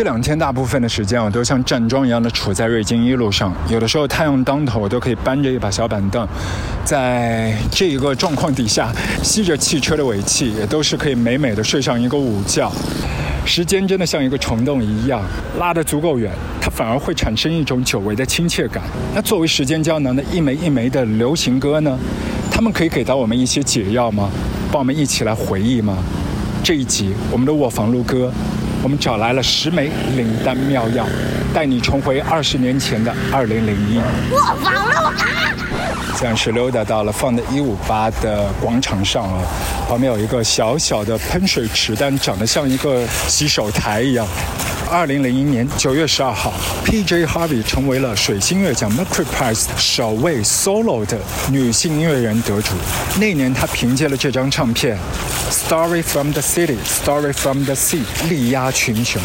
这两天大部分的时间，我都像站桩一样的处在瑞金一路上。有的时候太阳当头，我都可以搬着一把小板凳，在这一个状况底下，吸着汽车的尾气，也都是可以美美的睡上一个午觉。时间真的像一个虫洞一样，拉得足够远，它反而会产生一种久违的亲切感。那作为时间胶囊的一枚一枚的流行歌呢？他们可以给到我们一些解药吗？帮我们一起来回忆吗？这一集我们的卧房录歌，我们找来了十枚灵丹妙药，带你重回二十年前的二零零一。卧房录歌。暂时溜达到了放的一五八的广场上啊，旁边有一个小小的喷水池，但长得像一个洗手台一样。二零零一年九月十二号，P.J. Harvey 成为了水星乐奖 Mercury Prize 首位 solo 的女性音乐人得主。那年，她凭借了这张唱片《Story from the City》，《Story from the Sea》力压群雄。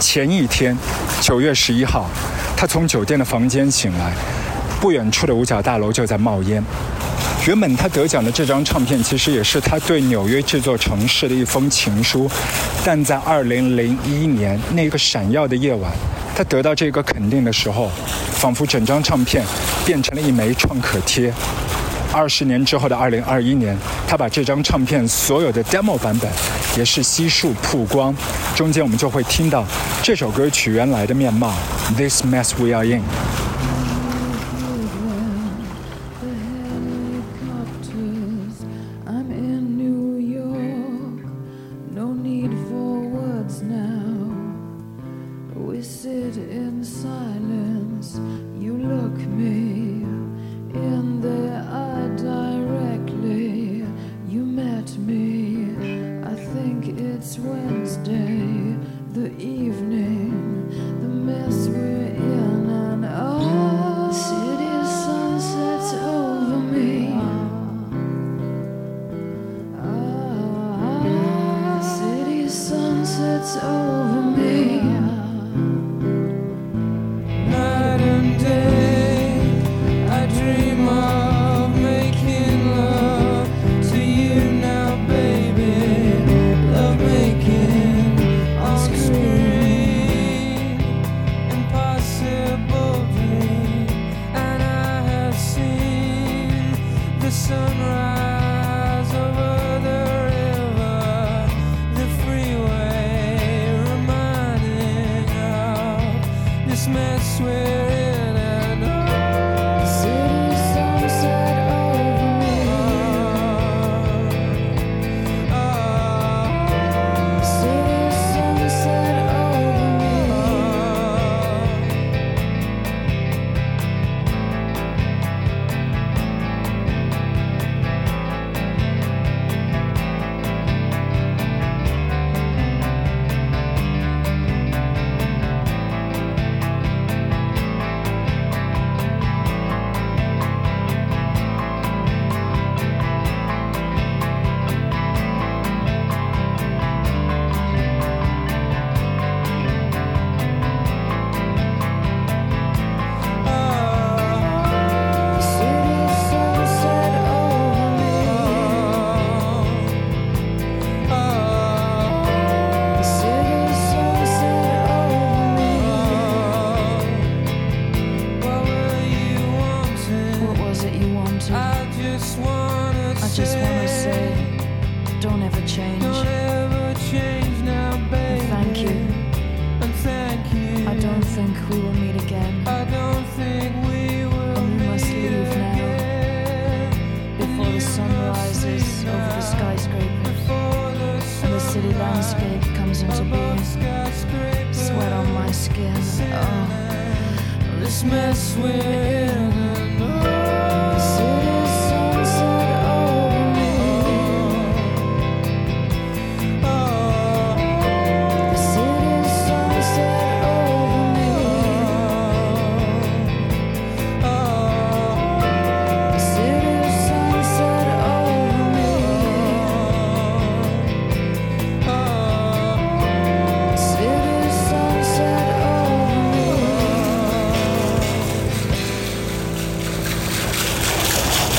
前一天，九月十一号，她从酒店的房间醒来，不远处的五角大楼就在冒烟。原本他得奖的这张唱片，其实也是他对纽约这座城市的一封情书。但在二零零一年那个闪耀的夜晚，他得到这个肯定的时候，仿佛整张唱片变成了一枚创可贴。二十年之后的二零二一年，他把这张唱片所有的 demo 版本也是悉数曝光。中间我们就会听到这首歌曲原来的面貌：This mess we are in。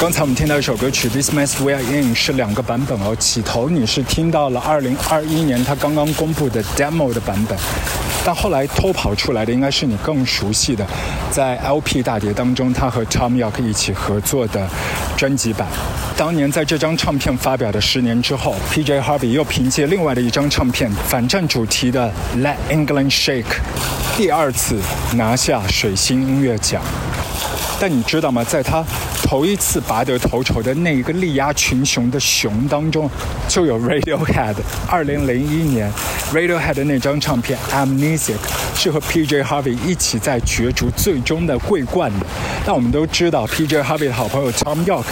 刚才我们听到一首歌曲《This Mess We Are In》是两个版本哦。起头你是听到了2021年他刚刚公布的 demo 的版本，但后来偷跑出来的应该是你更熟悉的，在 LP 大碟当中他和 Tom York 一起合作的专辑版。当年在这张唱片发表的十年之后，PJ Harvey 又凭借另外的一张唱片反战主题的《Let England Shake》，第二次拿下水星音乐奖。但你知道吗？在他头一次拔得头筹的那一个力压群雄的熊当中，就有 Radiohead。二零零一年，Radiohead 那张唱片《Amnesic》是和 PJ Harvey 一起在角逐最终的桂冠的。但我们都知道，PJ Harvey 的好朋友 Tom York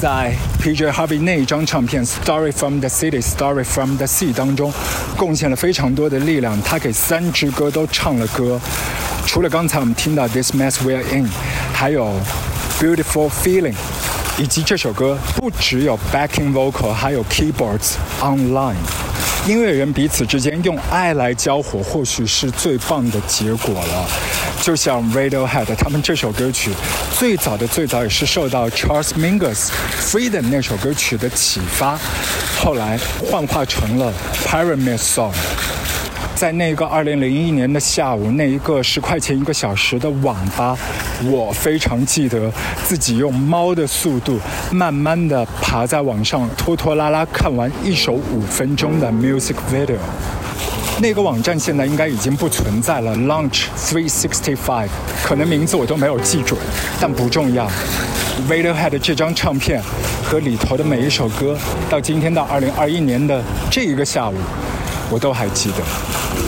在 PJ Harvey 那一张唱片《Story from the City》《Story from the Sea》当中贡献了非常多的力量。他给三支歌都唱了歌。除了刚才我们听到《This Mess We're In》，还有《Beautiful Feeling》，以及这首歌不只有 backing vocal，还有 keyboards online。音乐人彼此之间用爱来交火，或许是最棒的结果了。就像 Radiohead，他们这首歌曲最早的最早也是受到 Charles Mingus《Freedom》那首歌曲的启发，后来幻化成了 Pyramid Song。在那个二零零一年的下午，那一个十块钱一个小时的网吧，我非常记得自己用猫的速度，慢慢的爬在网上，拖拖拉拉看完一首五分钟的 music video。那个网站现在应该已经不存在了，Launch Three Sixty Five，可能名字我都没有记准，但不重要。Radiohead 这张唱片和里头的每一首歌，到今天到二零二一年的这一个下午。我都还记得。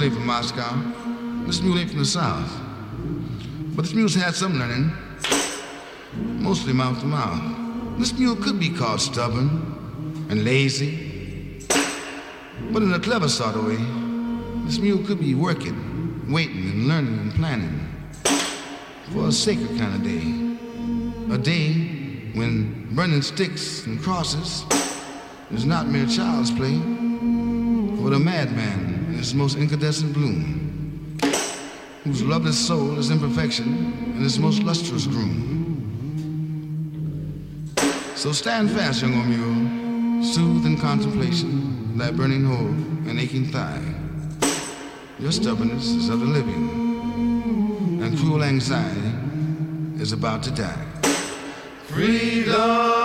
Mule from Moscow. This mule ain't from the South. But this mule's had some learning. Mostly mouth to mouth. This mule could be called stubborn and lazy. But in a clever sort of way, this mule could be working, waiting, and learning and planning for a sacred kind of day. A day when burning sticks and crosses is not mere child's play, but a madman in his most incandescent bloom, whose loveless soul is imperfection and his most lustrous groom. So stand fast, young mule, soothe in contemplation thy burning hole and aching thigh. Your stubbornness is of the living, and cruel anxiety is about to die. Freedom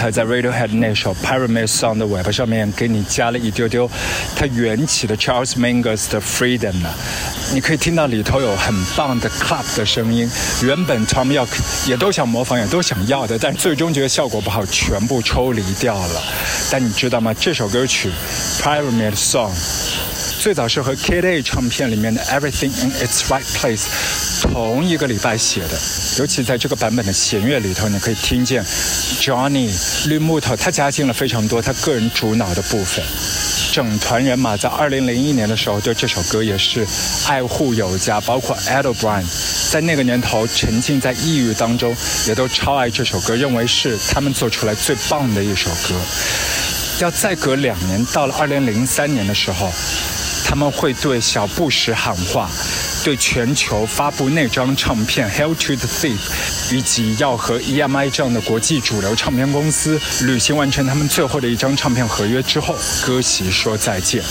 才在 Radiohead 那首 Pyramid Song 的尾巴上面给你加了一丢丢它缘起的 Charles Mingus 的 Freedom 呢，你可以听到里头有很棒的 clap 的声音。原本 Tom York 也都想模仿，也都想要的，但最终觉得效果不好，全部抽离掉了。但你知道吗？这首歌曲 Pyramid Song 最早是和 kda 唱片里面的 Everything in Its Right Place 同一个礼拜写的，尤其在这个版本的弦乐里头，你可以听见 Johnny 绿木头他加进了非常多他个人主脑的部分。整团人马在2001年的时候对这首歌也是爱护有加，包括 Ed O'Brien 在那个年头沉浸在抑郁当中，也都超爱这首歌，认为是他们做出来最棒的一首歌。要再隔两年，到了2003年的时候，他们会对小布什喊话，对全球发布那张唱片《Hell to the Thief》，以及要和 EMI 这样的国际主流唱片公司履行完成他们最后的一张唱片合约之后，割席说再见。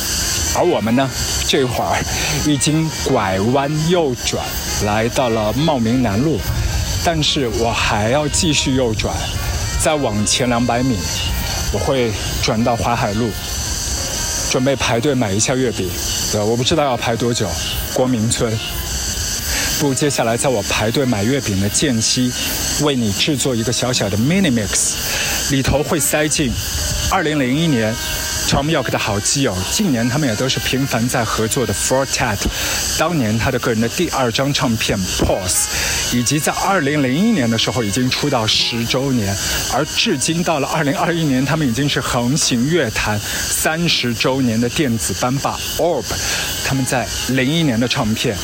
而我们呢，这会儿已经拐弯右转，来到了茂名南路，但是我还要继续右转，再往前两百米，我会转到淮海路。准备排队买一下月饼，我不知道要排多久。光明村，不如，接下来在我排队买月饼的间隙，为你制作一个小小的 mini mix，里头会塞进2001年 Tom York 的好基友，近年他们也都是频繁在合作的 Fortet 当年他的个人的第二张唱片 Pause，以及在2001年的时候已经出道十周年，而至今到了2021年，他们已经是横行乐坛三十周年的电子班霸 Orb，他们在01年的唱片，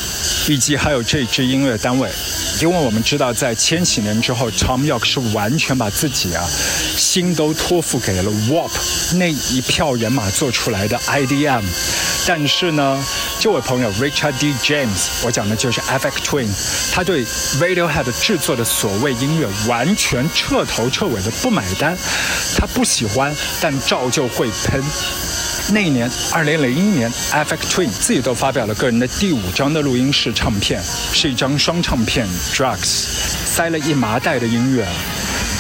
以及还有这支音乐单位。因为我们知道，在千禧年之后，Tom York 是完全把自己啊心都托付给了 WAP 那一票人马做出来的 IDM。但是呢，这位朋友 Richard D. James，我讲的就是 Aphex Twin，他对 Radiohead 制作的所谓音乐完全彻头彻尾的不买单，他不喜欢，但照旧会喷。那一年，二零零一年 f x Twin 自己都发表了个人的第五张的录音室唱片，是一张双唱片，Drugs，塞了一麻袋的音乐。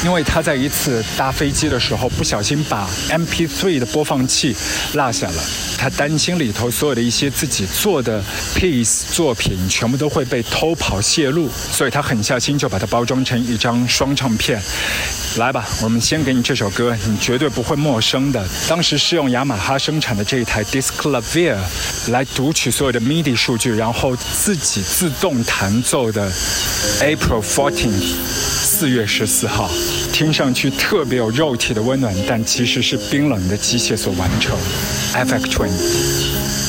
因为他在一次搭飞机的时候不小心把 MP3 的播放器落下了，他担心里头所有的一些自己做的 piece 作品全部都会被偷跑泄露，所以他狠下心就把它包装成一张双唱片。来吧，我们先给你这首歌，你绝对不会陌生的。当时是用雅马哈生产的这一台 Disclavier 来读取所有的 MIDI 数据，然后自己自动弹奏的 April Fourteenth 四月十四号，听上去特别有肉体的温暖，但其实是冰冷的机械所完成。FX Twin。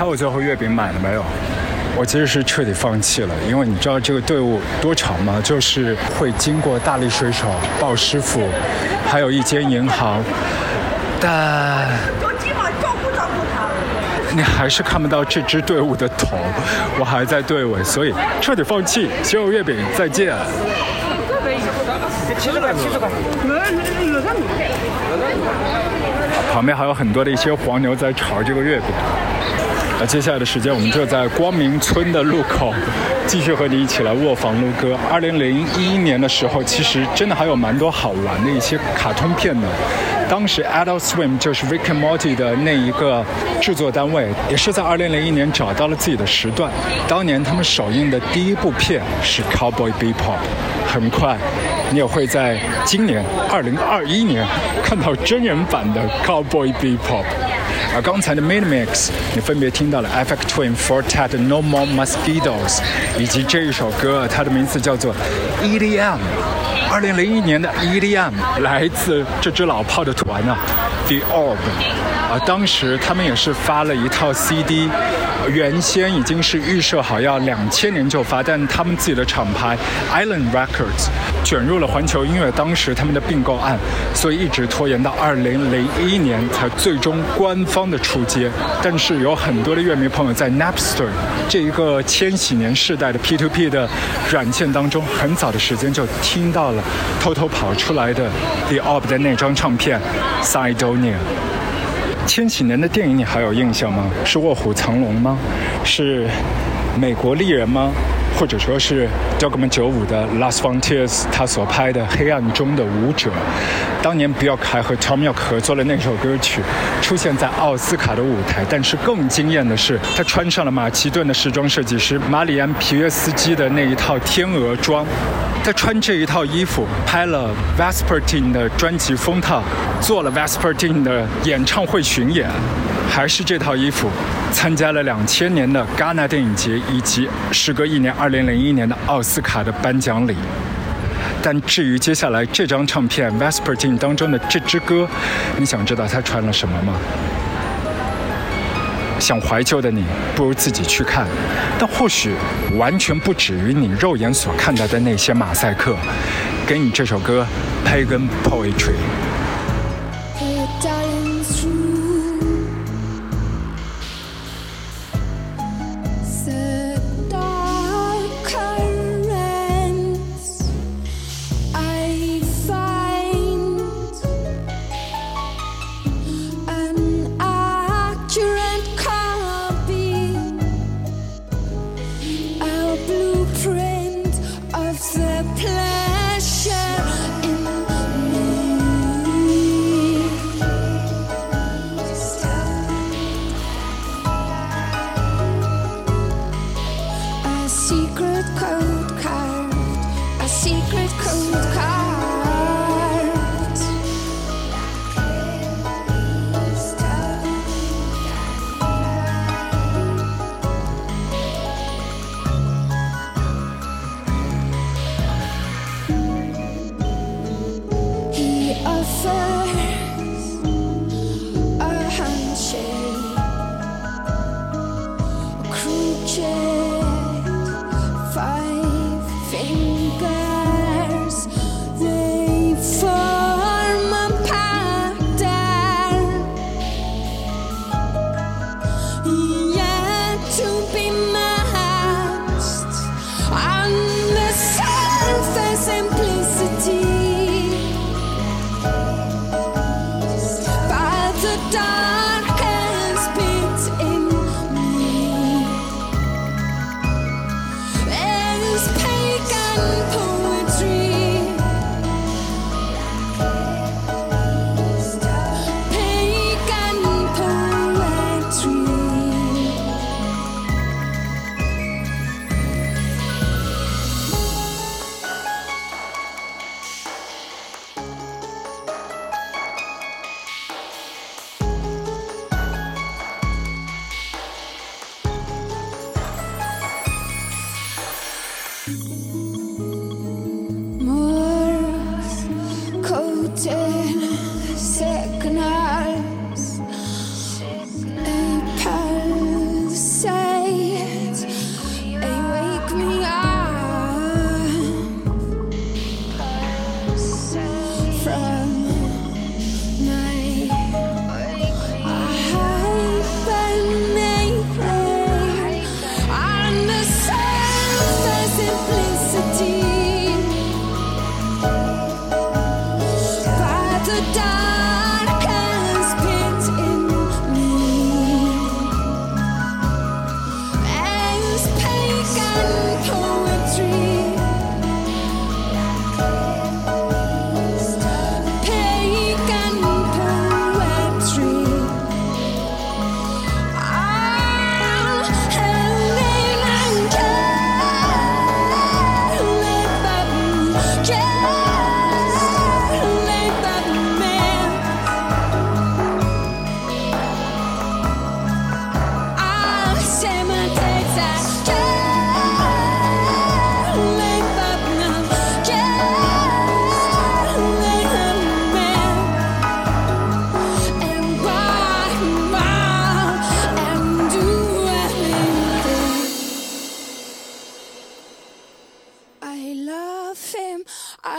猜我最后月饼买了没有？我其实是彻底放弃了，因为你知道这个队伍多长吗？就是会经过大力水手、鲍师傅，还有一间银行，但你还是看不到这支队伍的头，我还在队尾，所以彻底放弃。所有月饼再见。旁边还有很多的一些黄牛在炒这个月饼。那接下来的时间，我们就在光明村的路口，继续和你一起来卧房录歌。二零零一年的时候，其实真的还有蛮多好玩的一些卡通片呢。当时 Adult Swim 就是 Rick and Morty 的那一个制作单位，也是在二零零一年找到了自己的时段。当年他们首映的第一部片是 Cowboy Bebop，很快你也会在今年二零二一年看到真人版的 Cowboy Bebop。而刚才的 Mini Mix，你分别听到了 F X Twin Fortet No More Mosquitoes，以及这一首歌，它的名字叫做 EDM。二零零一年的 EDM 来自这支老炮的团啊，The Orb。啊，当时他们也是发了一套 CD，原先已经是预设好要两千年就发，但他们自己的厂牌 Island Records 卷入了环球音乐当时他们的并购案，所以一直拖延到二零零一年才最终官方的出街。但是有很多的乐迷朋友在 Napster 这一个千禧年世代的 P2P 的软件当中，很早的时间就听到了偷偷跑出来的 The Orb 的那张唱片 Sidonia。千禧年的电影你还有印象吗？是《卧虎藏龙》吗？是《美国丽人》吗？或者说是 Dogma 九五的 Last Frontiers 他所拍的《黑暗中的舞者》？当年 Bjork 还和 Tom York 合作了那首歌曲，出现在奥斯卡的舞台。但是更惊艳的是，他穿上了马其顿的时装设计师马里安皮约斯基的那一套天鹅装。他穿这一套衣服拍了 Vespertine 的专辑封套，做了 Vespertine 的演唱会巡演，还是这套衣服参加了两千年的戛纳电影节以及时隔一年二零零一年的奥斯卡的颁奖礼。但至于接下来这张唱片 Vespertine 当中的这支歌，你想知道他穿了什么吗？想怀旧的你，不如自己去看。但或许完全不止于你肉眼所看到的那些马赛克。给你这首歌《Pagan Poetry》。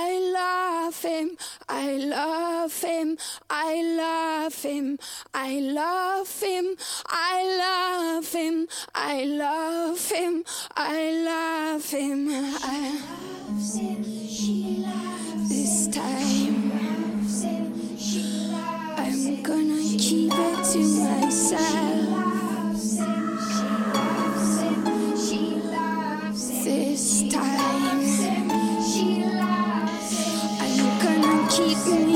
I love him, I love him, I love him, I love him, I love him, I love him, I love him. I this time I'm gonna keep it to myself. This time keep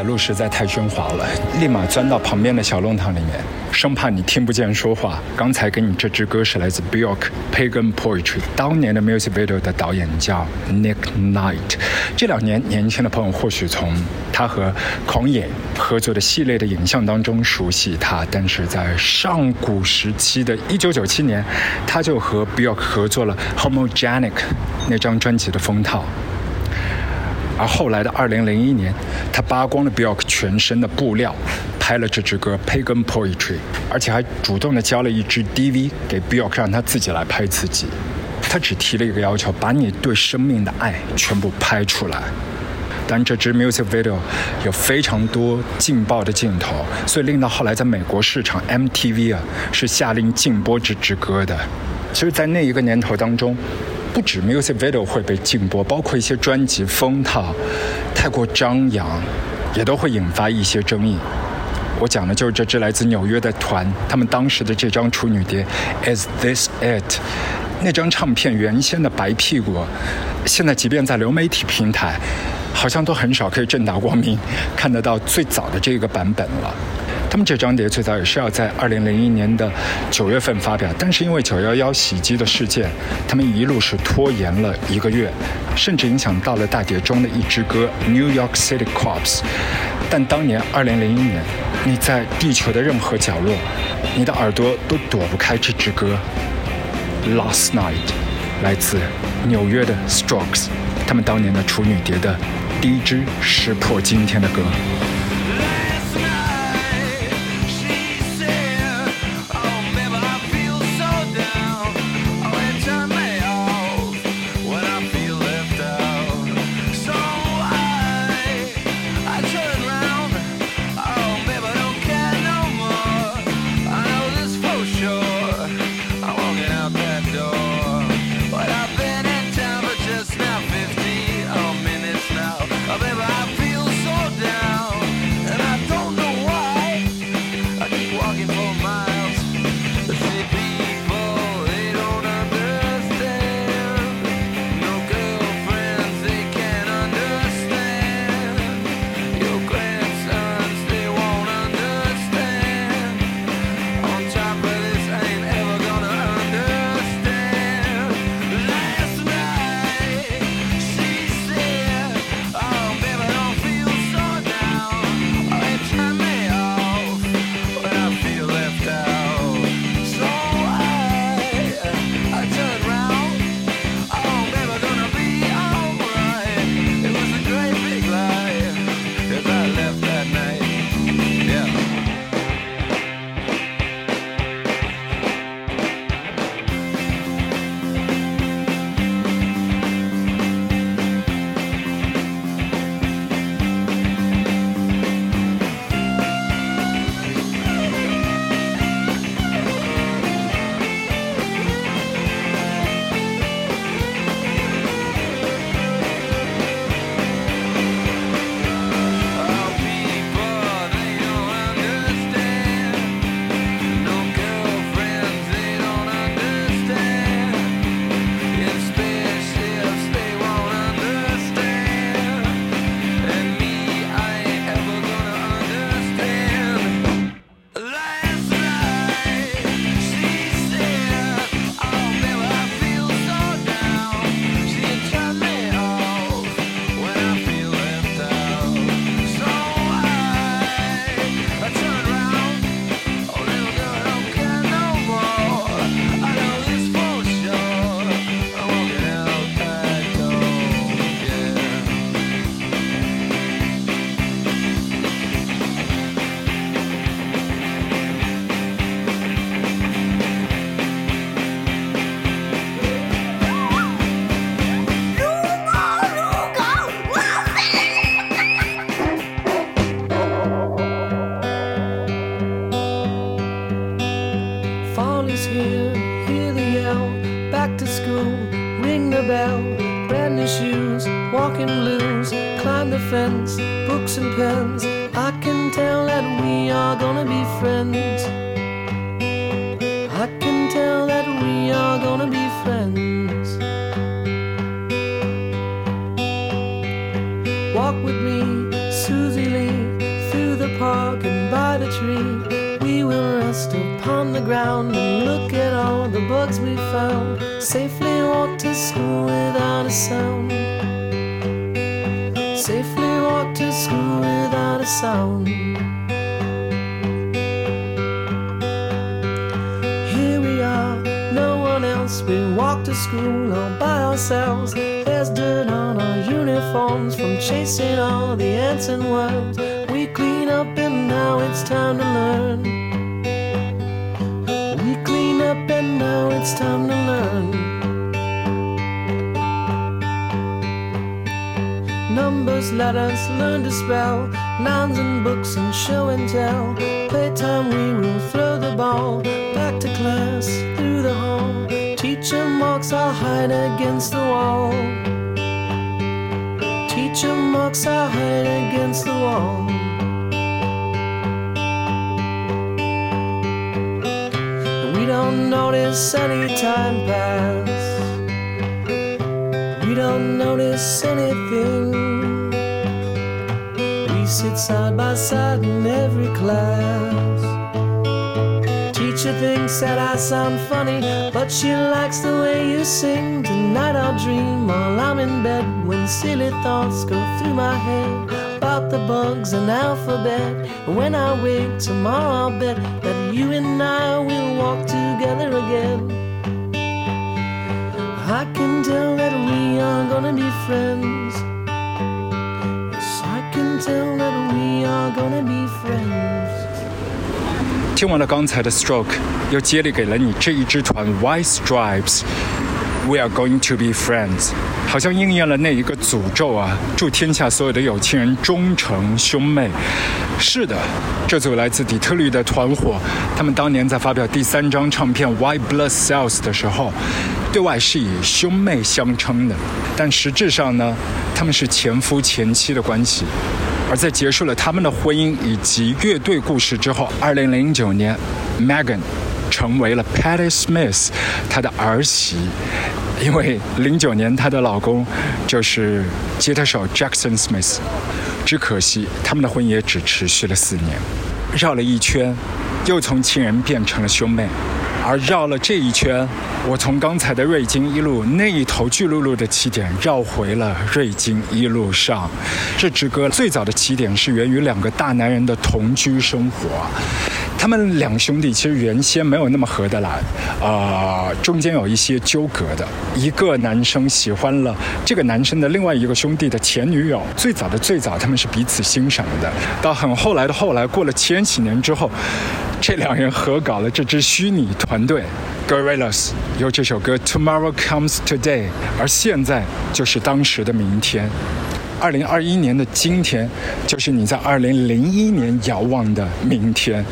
海路》实在太喧哗了，立马钻到旁边的小弄堂里面，生怕你听不见说话。刚才给你这支歌是来自 Bjork《Pagan Poetry》，当年的 music video 的导演叫 Nick Knight。这两年，年轻的朋友或许从他和狂野合作的系列的影像当中熟悉他，但是在上古时期的1997年，他就和 Bjork 合作了《Homogenic》那张专辑的封套。而后来的二零零一年，他扒光了 Bjork 全身的布料，拍了这支歌《Pagan Poetry》，而且还主动的交了一支 DV 给 Bjork，让他自己来拍自己。他只提了一个要求，把你对生命的爱全部拍出来。但这支 music video 有非常多劲爆的镜头，所以令到后来在美国市场 MTV 啊是下令禁播这支歌的。其实，在那一个年头当中，不止 music video 会被禁播，包括一些专辑封套太过张扬，也都会引发一些争议。我讲的就是这支来自纽约的团，他们当时的这张处女碟《Is This It》，那张唱片原先的白屁股，现在即便在流媒体平台，好像都很少可以正大光明看得到最早的这个版本了。他们这张碟最早也是要在二零零一年的九月份发表，但是因为九幺幺袭击的事件，他们一路是拖延了一个月，甚至影响到了大碟中的一支歌《New York City Cops》。但当年二零零一年，你在地球的任何角落，你的耳朵都躲不开这支歌《Last Night》，来自纽约的 Strokes，他们当年的处女碟的第一支石破惊天的歌。Tell that we are gonna be friends. I can tell that we are gonna be friends. Walk with me, Susie Lee, through the park and by the tree. We will rest upon the ground and look at all the bugs we found. Safely walk to school without a sound. Safely walk to school without a sound. School all by ourselves. There's dirt on our uniforms from chasing all the ants and worms. We clean up and now it's time to learn. We clean up and now it's time to learn. Numbers, letters, learn to spell. Nouns and books and show and tell. Playtime, we will throw the ball. Back to class. Teacher marks our hide against the wall. Teacher marks our hide against the wall. We don't notice any time pass. We don't notice anything. We sit side by side in every class. Teacher thinks that I sound funny, but she likes the way you sing. Tonight I'll dream while I'm in bed when silly thoughts go through my head about the bugs and alphabet. When I wake tomorrow, I'll bet that you and I will walk together again. I can tell that we are gonna be friends. Yes, I can tell that we are gonna be friends. 听完了刚才的 Stroke，又接力给了你这一支团 White Stripes。We are going to be friends，好像应验了那一个诅咒啊！祝天下所有的有情人终成兄妹。是的，这组来自底特律的团伙，他们当年在发表第三张唱片《White Blood Cells》的时候，对外是以兄妹相称的，但实质上呢，他们是前夫前妻的关系。而在结束了他们的婚姻以及乐队故事之后，二零零九年，Megan 成为了 Patty Smith 她的儿媳，因为零九年她的老公就是吉他手 Jackson Smith。只可惜他们的婚姻也只持续了四年，绕了一圈，又从亲人变成了兄妹。而绕了这一圈，我从刚才的瑞金一路那一头巨鹿路的起点绕回了瑞金一路上。这支歌最早的起点是源于两个大男人的同居生活。他们两兄弟其实原先没有那么合得来，啊、中间有一些纠葛的。一个男生喜欢了这个男生的另外一个兄弟的前女友，最早的最早，他们是彼此欣赏的。到很后来的后来，过了千禧年之后，这两人合搞了这支虚拟团队 Gorillaz，有这首歌《Tomorrow Comes Today》，而现在就是当时的明天。二零二一年的今天，就是你在二零零一年遥望的明天。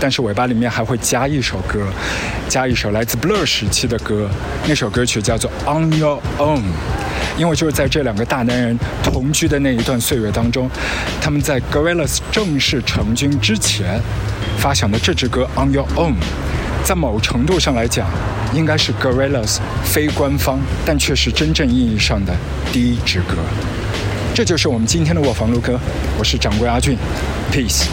但是尾巴里面还会加一首歌，加一首来自 Blur 时期的歌，那首歌曲叫做《On Your Own》。因为就是在这两个大男人同居的那一段岁月当中，他们在 Gorillaz 正式成军之前发响的这支歌《On Your Own》，在某程度上来讲，应该是 Gorillaz 非官方，但却是真正意义上的第一支歌。这就是我们今天的卧房录歌，我是掌柜阿俊，Peace。